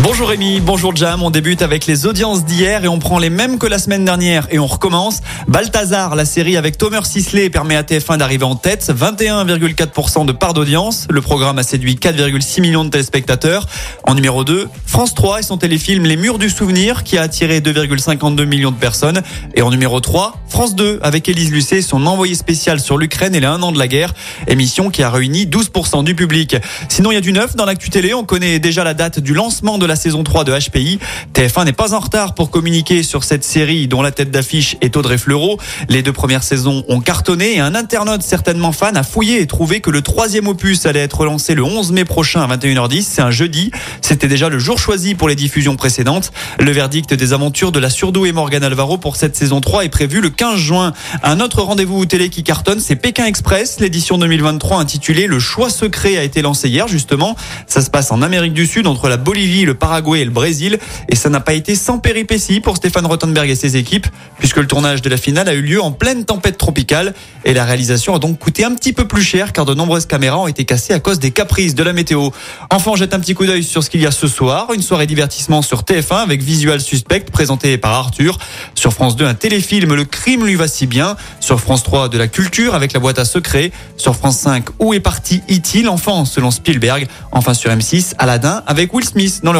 Bonjour Rémi, bonjour Jam. On débute avec les audiences d'hier et on prend les mêmes que la semaine dernière et on recommence. Balthazar, la série avec Tomer Sisley permet à TF1 d'arriver en tête, 21,4% de part d'audience. Le programme a séduit 4,6 millions de téléspectateurs. En numéro 2, France 3 et son téléfilm Les Murs du Souvenir qui a attiré 2,52 millions de personnes. Et en numéro 3, France 2 avec Élise Lucet, son envoyé spécial sur l'Ukraine et les un an de la guerre. Émission qui a réuni 12% du public. Sinon, il y a du neuf dans l'actu télé. On connaît déjà la date du lancement la saison 3 de HPI. TF1 n'est pas en retard pour communiquer sur cette série dont la tête d'affiche est Audrey Fleurot. Les deux premières saisons ont cartonné et un internaute certainement fan a fouillé et trouvé que le troisième opus allait être lancé le 11 mai prochain à 21h10. C'est un jeudi. C'était déjà le jour choisi pour les diffusions précédentes. Le verdict des aventures de la surdouée Morgan Alvaro pour cette saison 3 est prévu le 15 juin. Un autre rendez-vous télé qui cartonne, c'est Pékin Express. L'édition 2023 intitulée Le choix secret a été lancée hier justement. Ça se passe en Amérique du Sud entre la Bolivie, le Paraguay et le Brésil. Et ça n'a pas été sans péripéties pour Stéphane Rottenberg et ses équipes, puisque le tournage de la finale a eu lieu en pleine tempête tropicale. Et la réalisation a donc coûté un petit peu plus cher car de nombreuses caméras ont été cassées à cause des caprices de la météo. Enfin, jette un petit coup d'œil sur ce qu'il y a ce soir. Une soirée divertissement sur TF1 avec Visual Suspect présenté par Arthur. Sur France 2, un téléfilm Le crime lui va si bien. Sur France 3, de la culture avec la boîte à secrets. Sur France 5, Où est parti E.T. l'enfant selon Spielberg. Enfin sur M6, Aladdin avec Will Smith dans le